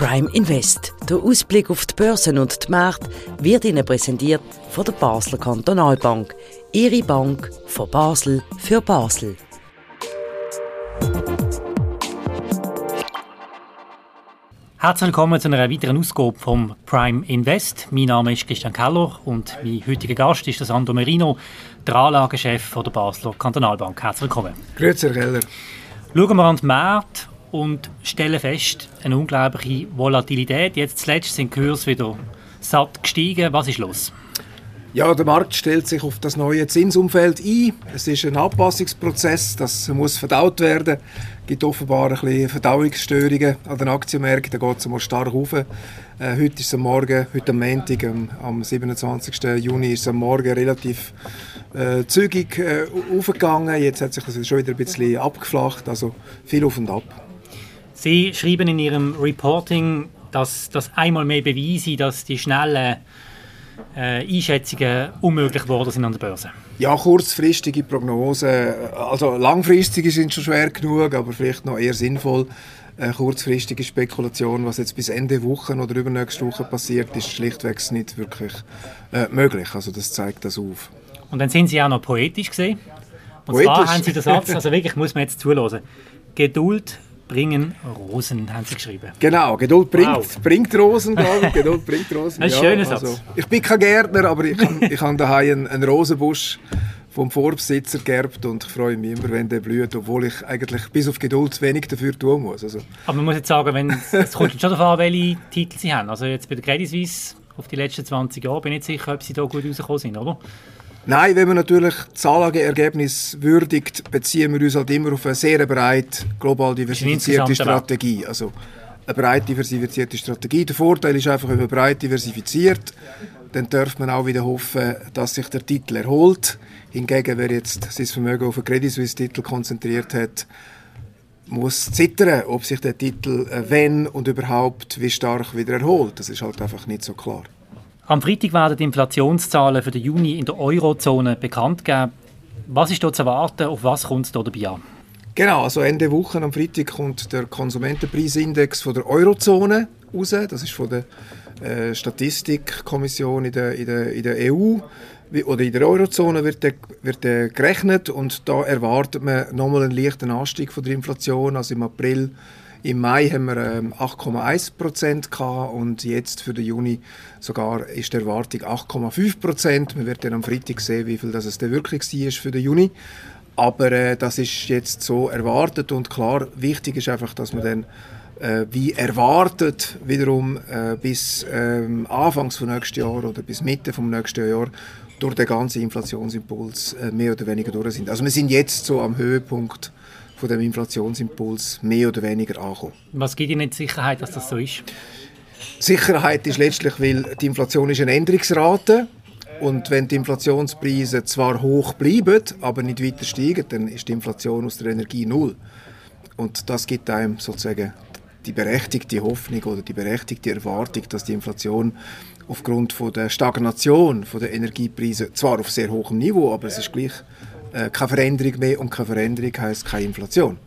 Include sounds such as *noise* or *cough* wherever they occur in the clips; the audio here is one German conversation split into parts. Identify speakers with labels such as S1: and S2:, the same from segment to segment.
S1: Prime Invest. Der Ausblick auf die Börsen und die Märkte wird Ihnen präsentiert von der Basler Kantonalbank. Ihre Bank von Basel für Basel.
S2: Herzlich willkommen zu einer weiteren Ausgabe vom Prime Invest. Mein Name ist Christian Keller und mein heutiger Gast ist Sandro Merino, der Anlagechef der Basler Kantonalbank. Herzlich willkommen.
S3: Grüezi, Herr Keller.
S2: Schauen wir an den Markt und stellen fest, eine unglaubliche Volatilität. Jetzt zuletzt sind die Kurse wieder satt gestiegen. Was ist los?
S3: Ja, der Markt stellt sich auf das neue Zinsumfeld ein. Es ist ein Anpassungsprozess, das muss verdaut werden. Es gibt offenbar ein bisschen Verdauungsstörungen an den Aktienmärkten. Da geht es mal stark rauf. Äh, heute ist es am Morgen, heute am Montag, am, am 27. Juni, ist es am Morgen relativ äh, zügig äh, aufgegangen. Jetzt hat sich das schon wieder ein bisschen abgeflacht, also viel auf und ab.
S2: Sie schreiben in Ihrem Reporting, dass das einmal mehr beweise, dass die schnellen äh, Einschätzungen unmöglich geworden sind an der Börse.
S3: Ja, kurzfristige Prognosen, also langfristige sind schon schwer genug, aber vielleicht noch eher sinnvoll. Äh, kurzfristige Spekulation, was jetzt bis Ende Woche oder übernächste Woche passiert, ist schlichtweg nicht wirklich äh, möglich. Also das zeigt das auf.
S2: Und dann sind Sie auch noch poetisch gesehen. Und
S3: Poetisch?
S2: zwar haben Sie den Satz, also wirklich muss man jetzt zuhören. *laughs* Geduld bringen Rosen, haben Sie geschrieben.
S3: Genau, Geduld bringt,
S2: Wow.
S3: bringt Rosen, glaube ich. Geduld bringt *laughs* Rosen.
S2: Ein schöner Satz.
S3: ich bin kein Gärtner, aber ich, ich habe daheim einen, einen Rosenbusch vom Vorbesitzer geerbt und ich freue mich immer, wenn der blüht, obwohl ich eigentlich bis auf Geduld wenig dafür tun muss. Also,
S2: Aber man muss jetzt sagen, wenn, es kommt schon darauf an, welche Titel Sie haben. Also jetzt bei der Credit Suisse auf die letzten 20 Jahre bin ich nicht sicher, ob Sie da gut rausgekommen sind, oder?
S3: Nein, wenn man natürlich das Anlageergebnis würdigt, beziehen wir uns halt immer auf eine sehr breit global diversifizierte Strategie. Also eine breit diversifizierte Strategie. Der Vorteil ist einfach, wenn man breit diversifiziert, dann darf man auch wieder hoffen, dass sich der Titel erholt. Hingegen, wer jetzt sein Vermögen auf einen Credit Suisse Titel konzentriert hat, muss zittern, ob sich der Titel, äh, wenn und überhaupt, wie stark wieder erholt. Das ist halt einfach nicht so klar.
S2: Am Freitag werden die Inflationszahlen für den Juni in der Eurozone bekannt gegeben. Was ist dort zu erwarten? Auf was kommt es da dabei an?
S3: Genau, also Ende Woche am Freitag kommt der Konsumentenpreisindex von der Eurozone raus. Das ist von der äh, Statistikkommission in der, in, der, in der EU oder in der Eurozone wird der, wird der gerechnet und da erwartet man nochmal einen leichten Anstieg von der Inflation. Also im April, im Mai haben wir ähm, 8,1 Prozent gehabt und jetzt für den Juni sogar ist die Erwartung 8,5 Prozent. Man wird dann am Freitag sehen, wie viel das es denn wirklich war für den Juni. Aber äh, das ist jetzt so erwartet und klar, wichtig ist einfach, dass man dann äh, wie erwartet wiederum äh, bis ähm, Anfangs von nächsten Jahr oder bis Mitte vom nächsten Jahr durch den ganzen Inflationsimpuls äh, mehr oder weniger durch sind. Also wir sind jetzt so am Höhepunkt von dem Inflationsimpuls mehr oder weniger angekommen.
S2: Was gibt Ihnen die Sicherheit, dass das so ist?
S3: Sicherheit ist letztlich, weil die Inflation ist eine Änderungsrate und wenn die Inflationspreise zwar hoch bleiben, aber nicht weiter steigen, dann ist die Inflation aus der Energie null. Und das gibt einem sozusagen die berechtigte Hoffnung oder die berechtigte Erwartung, dass die Inflation aufgrund von der Stagnation von der Energiepreise zwar auf sehr hohem Niveau, aber es ist gleich äh, keine Veränderung mehr und keine Veränderung heißt keine Inflation.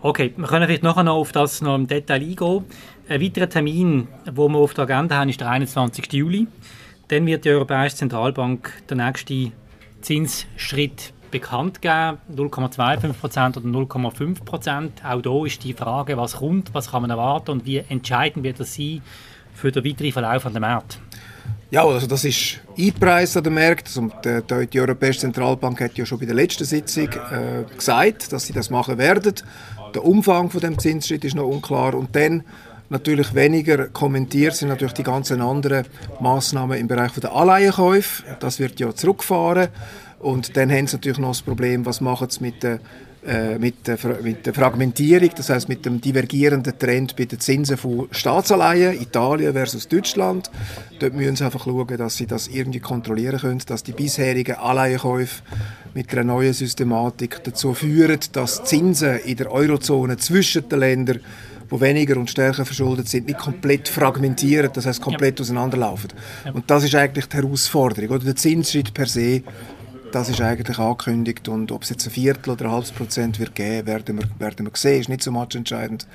S2: Okay, wir können vielleicht nachher noch auf das noch im Detail eingehen. Ein weiterer Termin, den wir auf der Agenda haben, ist der 21. Juli. Dann wird die Europäische Zentralbank den nächsten Zinsschritt bekannt geben, 0,25% oder 0,5%. Auch da ist die Frage, was kommt, was kann man erwarten und wie entscheidend wird das sein für den weiteren Verlauf an den Markt.
S3: Ja, also das ist eingepreist an den Märkten. Also die, die, Europäische Zentralbank hat ja schon bei der letzten Sitzung äh, gesagt, dass sie das machen werden. Der Umfang von dem Zinsschritt ist noch unklar und dann natürlich weniger kommentiert sind natürlich die ganzen anderen Maßnahmen im Bereich der Anleihenkäufe. Das wird ja zurückgefahren und dann haben sie natürlich noch das Problem, was machen sie mit der äh, mit der, mit der Fragmentierung, das heißt mit dem divergierenden Trend bei den Zinsen von Staatsanleihen, Italien versus Deutschland. Dort müssen sie einfach schauen, dass sie das irgendwie kontrollieren können, dass die bisherigen Anleihenkäufe mit einer neuen Systematik dazu führen, dass Zinsen in der Eurozone zwischen den Ländern die weniger und stärker verschuldet sind, nicht komplett fragmentieren, das heißt komplett auseinanderlaufen. Und das ist eigentlich die Herausforderung. Oder der Zinsschritt per se, das ist eigentlich angekündigt und ob es jetzt ein Viertel oder ein halbes Prozent wird geben, werden wir, werden wir sehen, ist nicht so much entscheidend.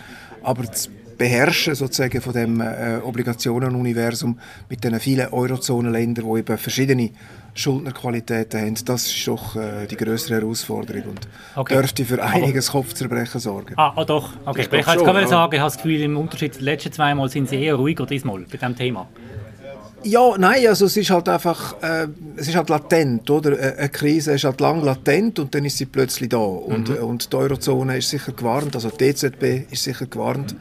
S3: Aber das Beherrschen sozusagen von dem äh, Obligationenuniversum mit den vielen Eurozonenländern, die eben verschiedene Schuldnerqualitäten haben, das ist doch äh, die größere Herausforderung und okay. dürfte für einiges Aber, Kopfzerbrechen sorgen.
S2: Ah, oh doch. Okay. Ich, ich kann jetzt schon, sagen, ich habe das Gefühl, im Unterschied zu den letzten zwei Mal sind Sie eher ruhiger diesmal bei diesem Thema.
S3: Ja, nein, also es ist halt einfach, äh, es ist halt latent, oder? Äh, eine Krise ist halt lang latent und dann ist sie plötzlich da. Und, mhm. und die Eurozone ist sicher gewarnt, also die EZB ist sicher gewarnt,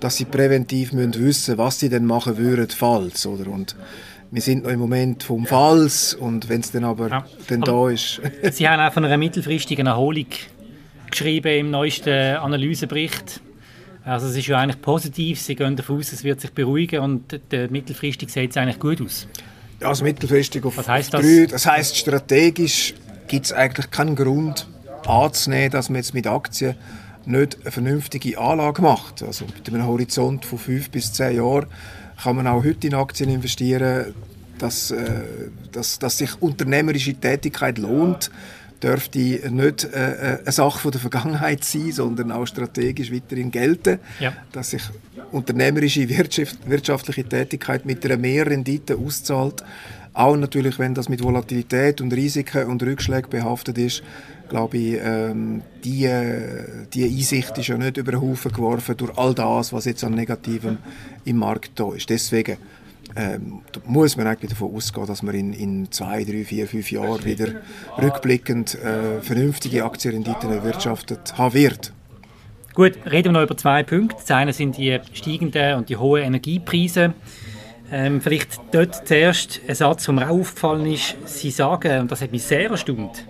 S3: dass sie präventiv müssen wissen was sie denn machen würden, falls, oder? Und wir sind noch im Moment vom Falls und wenn es dann aber, ja. dann aber da ist...
S2: sie haben auch von einer mittelfristigen Erholung geschrieben im neuesten Analysebericht also es ist ja eigentlich positiv, Sie gehen davon aus, es wird sich beruhigen und der mittelfristig sieht es eigentlich gut aus.
S3: Ja, also mittelfristig auf, Was heißt das? Drei, das heißt strategisch gibt es eigentlich keinen Grund anzunehmen, dass man jetzt mit Aktien nicht eine vernünftige Anlage macht. Also mit einem Horizont von fünf bis zehn Jahren kann man auch heute in Aktien investieren, dass, äh, dass, dass sich unternehmerische Tätigkeit lohnt dürfte nicht äh, äh, eine Sache von der Vergangenheit sein, sondern auch strategisch weiterhin gelten, ja. dass sich unternehmerische wirtschaftliche Tätigkeit mit einer Mehrrendite auszahlt. Auch natürlich, wenn das mit Volatilität und Risiken und Rückschlägen behaftet ist, glaube ich, ähm, die, die Einsicht ist ja nicht über den Haufen geworfen durch all das, was jetzt an Negativem im Markt da ist. Deswegen ähm, muss man eigentlich davon ausgehen, dass man in, in zwei, drei, vier, fünf Jahren wieder rückblickend äh, vernünftige Aktienrenditen erwirtschaftet haben wird.
S2: Gut, reden wir noch über zwei Punkte. Das eine sind die steigenden und die hohen Energiepreise. Ähm, vielleicht dort zuerst ein Satz, der mir auch aufgefallen ist. Sie sagen, und das hat mich sehr erstaunt,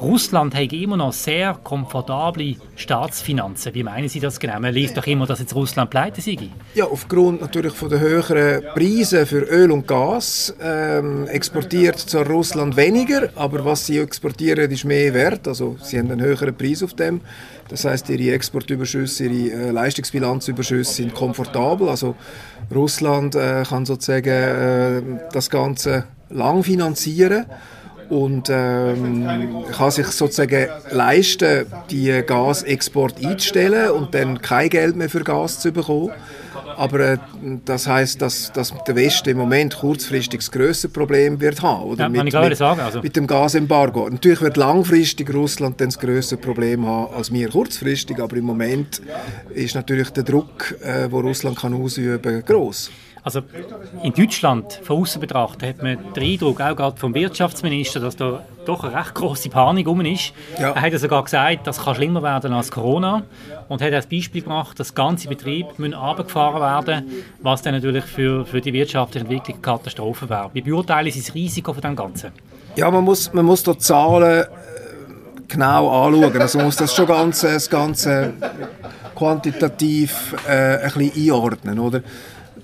S2: Russland hat immer noch sehr komfortable Staatsfinanzen. Wie meinen Sie das genau? Man liest doch immer, dass jetzt Russland pleite sei.
S3: Ja, aufgrund natürlich von der höheren Preise für Öl und Gas ähm, exportiert zwar Russland weniger, aber was sie exportieren, ist mehr wert. Also sie haben einen höheren Preis auf dem. Das heißt, ihre Exportüberschüsse, ihre äh, Leistungsbilanzüberschüsse sind komfortabel. Also Russland äh, kann sozusagen äh, das Ganze lang finanzieren und ähm, kann sich sozusagen leisten, die Gasexport einzustellen und dann kein Geld mehr für Gas zu bekommen. Aber äh, das heißt, dass, dass der Westen im Moment kurzfristig das grösste Problem wird haben. Oder? Ja,
S2: mit, mit, sagen, also.
S3: mit dem Gasembargo. Natürlich wird langfristig Russland dann das größere Problem haben als wir kurzfristig, aber im Moment ist natürlich der Druck, äh, wo Russland kann ausüben kann, groß.
S2: Also in Deutschland, von außen betrachtet, hat man den Eindruck, auch gerade vom Wirtschaftsminister, dass da doch eine recht große Panik um ist. Ja. Er hat ja sogar gesagt, das kann schlimmer werden als Corona und hat als Beispiel gebracht, dass ganze Betriebe müssen runtergefahren werden was dann natürlich für, für die wirtschaftliche Entwicklung eine Katastrophe wäre. Wie beurteilen Sie das Risiko von dem Ganzen?
S3: Ja, man muss, man muss da Zahlen äh, genau anschauen. Also man muss das schon ganz, das Ganze quantitativ äh, ein bisschen einordnen, oder?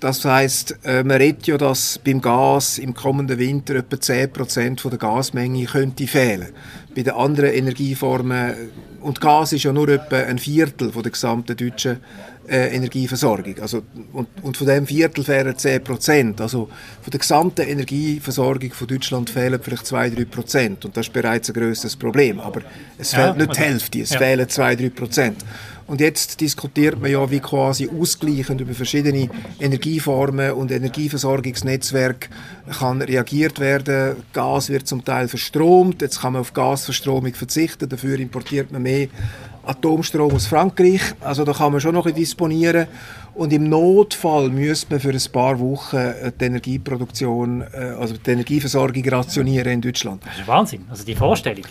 S3: Das heißt, äh, man redet ja, dass beim Gas im kommenden Winter etwa 10% der Gasmenge könnte fehlen. Bei den anderen Energieformen, und Gas ist ja nur etwa ein Viertel von der gesamten deutschen äh, Energieversorgung. Also, und, und von dem Viertel fehlen 10%. Also von der gesamten Energieversorgung von Deutschland fehlen vielleicht 2-3%. Und das ist bereits ein grösseres Problem. Aber es ja, fehlt nicht die Hälfte, es ja. fehlen 2-3%. Und jetzt diskutiert man ja, wie quasi ausgleichend über verschiedene Energieformen und Energieversorgungsnetzwerke kann reagiert werden. Gas wird zum Teil verstromt, jetzt kann man auf Gasverstromung verzichten, dafür importiert man mehr Atomstrom aus Frankreich. Also da kann man schon noch ein disponieren. Und im Notfall müsste man für ein paar Wochen die Energieproduktion, äh, also die Energieversorgung rationieren in Deutschland.
S2: Das ist Wahnsinn, also die Vorstellung.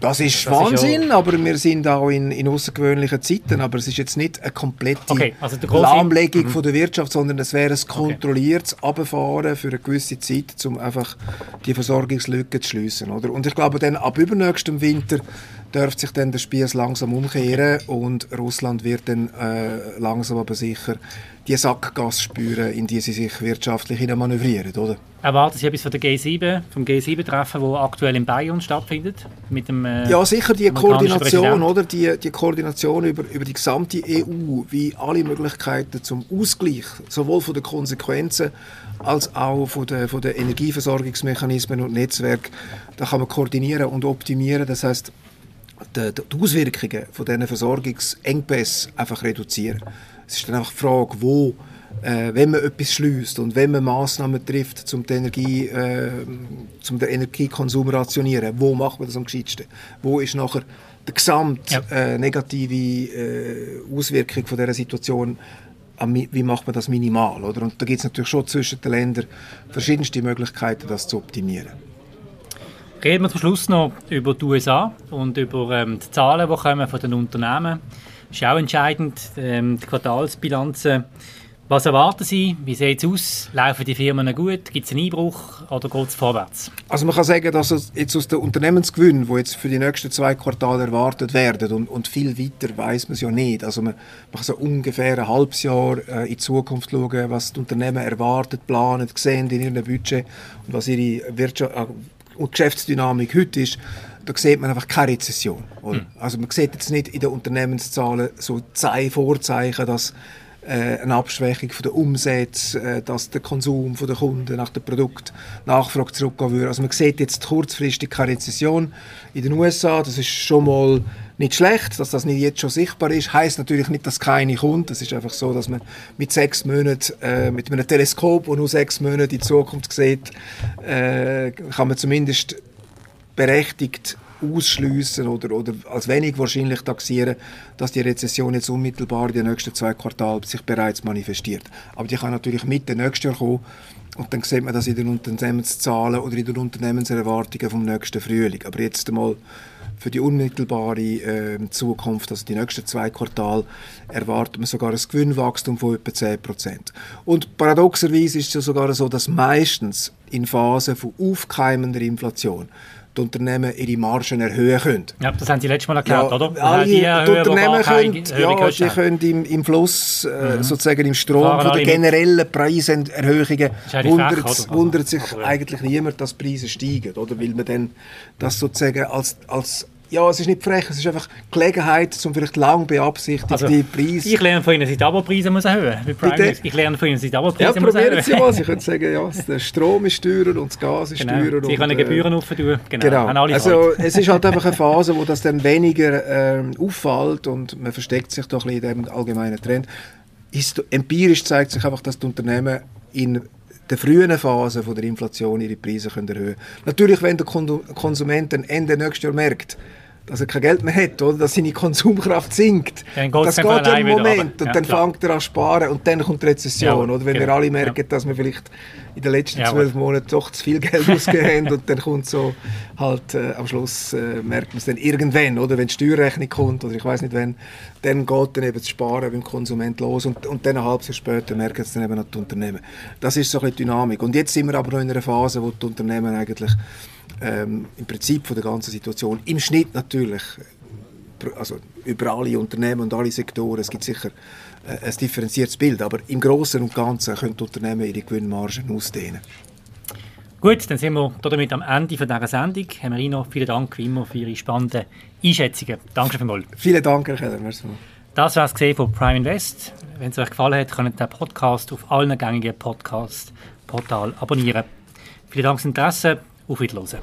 S3: Das ist das Wahnsinn, ist aber wir sind auch in, in außergewöhnlichen Zeiten. Aber es ist jetzt nicht eine komplette okay, also Lahmlegung mhm. von der Wirtschaft, sondern es wäre ein kontrolliertes okay. Abfahren für eine gewisse Zeit, um einfach die Versorgungslücke zu schließen. Oder? Und ich glaube, dann ab übernächstem Winter dürfte sich dann der Spieß langsam umkehren und Russland wird dann äh, langsam aber sicher die Sackgasse spüren, in die sie sich wirtschaftlich manövrieren, oder?
S2: Erwarten Sie etwas von der G7, vom G7-Treffen, das aktuell in Bayern stattfindet? Mit dem,
S3: äh, ja, sicher die Koordination, oder? Die, die Koordination über, über die gesamte EU, wie alle Möglichkeiten zum Ausgleich, sowohl von den Konsequenzen als auch von den, von den Energieversorgungsmechanismen und Netzwerken, da kann man koordinieren und optimieren. Das heißt, die, die Auswirkungen von diesen Versorgungsengpässen einfach reduzieren. Es ist dann einfach die Frage, wo äh, wenn man etwas schließt und wenn man Massnahmen trifft, um die Energie, äh, zum den Energiekonsum rationieren, wo macht man das am gescheitsten? Wo ist nachher die gesamte ja. äh, negative äh, Auswirkung von dieser Situation wie macht man das minimal? Oder? Und da gibt es natürlich schon zwischen den Ländern verschiedenste Möglichkeiten, das zu optimieren.
S2: Reden wir zum Schluss noch über die USA und über ähm, die Zahlen, die kommen von den Unternehmen. Das ist auch entscheidend, ähm, die Quartalsbilanzen was erwarten Sie? Wie sieht es aus? Laufen die Firmen gut? Gibt es einen Einbruch oder geht es vorwärts?
S3: Also man kann sagen, dass jetzt aus den Unternehmensgewinnen, die jetzt für die nächsten zwei Quartale erwartet werden und, und viel weiter weiß man es ja nicht. Also man, man kann so ungefähr ein halbes Jahr äh, in die Zukunft schauen, was die Unternehmen erwartet, planen, sehen in ihrem Budget und was ihre Wirtschaft äh, und Geschäftsdynamik heute ist da sieht man einfach keine Rezession. Hm. Also man sieht jetzt nicht in den Unternehmenszahlen so Vorzeichen, dass äh, eine Abschwächung von der Umsätze, äh, dass der Konsum von der Kunden nach dem Produkt Nachfrage zurückgehen würde. Also man sieht jetzt kurzfristig keine Rezession in den USA. Das ist schon mal nicht schlecht, dass das nicht jetzt schon sichtbar ist. Heißt natürlich nicht, dass keine kommt. Es ist einfach so, dass man mit sechs Monaten, äh, mit einem Teleskop, das nur sechs Monate in die Zukunft sieht, äh, kann man zumindest berechtigt ausschließen oder, oder als wenig wahrscheinlich taxieren, dass die Rezession jetzt unmittelbar in den nächsten zwei Quartalen sich bereits manifestiert. Aber die kann natürlich Mitte nächstes Jahr kommen und dann sieht man das in den Unternehmenszahlen oder in den Unternehmenserwartungen vom nächsten Frühling. Aber jetzt einmal für die unmittelbare äh, Zukunft, also die nächsten zwei Quartale, erwartet man sogar ein Gewinnwachstum von etwa 10 Und paradoxerweise ist es ja sogar so, dass meistens in Phasen von aufkeimender Inflation die Unternehmen ihre Margen erhöhen können.
S2: Ja, das haben Sie letztes Mal erklärt,
S3: ja,
S2: oder?
S3: Alle die, die Unternehmen können, ja, die können im, im Fluss, äh, mhm. sozusagen im Strom von den generellen Preiserhöhungen wundert, wundert sich eigentlich niemand, dass Preise steigen, oder? Weil man dann das sozusagen als, als ja, es ist nicht frech, es ist einfach Gelegenheit, um vielleicht lang beabsichtigte also, Preise...
S2: Ich lerne von Ihnen, dass die Abo-Preise muss erhöhen muss. Ich lerne von Ihnen, dass die Abo-Preise
S3: ja, muss erhöhen Sie mal, Sie können sagen, ja, der Strom ist teurer und das Gas ist genau. teurer.
S2: Sie können äh, Gebühren aufentun.
S3: Genau. genau. Also es ist halt einfach eine *laughs* Phase, wo das dann weniger ähm, auffällt und man versteckt sich doch ein bisschen in dem allgemeinen Trend. Ist, empirisch zeigt sich einfach, dass die Unternehmen in der frühen Phase von der Inflation ihre Preise können erhöhen können. Natürlich, wenn der Konsument Ende nächstes Jahr merkt, dass er kein Geld mehr hat, oder? dass seine Konsumkraft sinkt. das geht ja einen Moment und ja, dann klar. fängt er an zu sparen und dann kommt die Rezession. Ja, oder? Wenn genau. wir alle merken, dass wir vielleicht in den letzten zwölf Monaten doch zu viel Geld *laughs* ausgegeben haben und dann kommt so halt äh, am Schluss äh, merkt man es dann irgendwann, oder? wenn die Steuerrechnung kommt oder ich weiß nicht wann, dann geht dann eben das Sparen beim Konsument los und, und dann ein halbes Jahr später merken es dann eben noch die Unternehmen. Das ist so ein bisschen die Dynamik. Und jetzt sind wir aber noch in einer Phase, wo die Unternehmen eigentlich ähm, im Prinzip von der ganzen Situation. Im Schnitt natürlich, also über alle Unternehmen und alle Sektoren, es gibt sicher äh, ein differenziertes Bild, aber im Großen und Ganzen können Unternehmen ihre Gewinnmargen ausdehnen.
S2: Gut, dann sind wir damit am Ende von dieser Sendung. Herr Marino, vielen Dank wie immer für Ihre spannenden Einschätzungen. Danke vielmals.
S3: Vielen Dank, Herr Keller.
S2: Das war es von Prime Invest. Wenn es euch gefallen hat, könnt ihr den Podcast auf allen gängigen Podcast-Portalen abonnieren. Vielen Dank fürs Interesse. Auf Wiedersehen.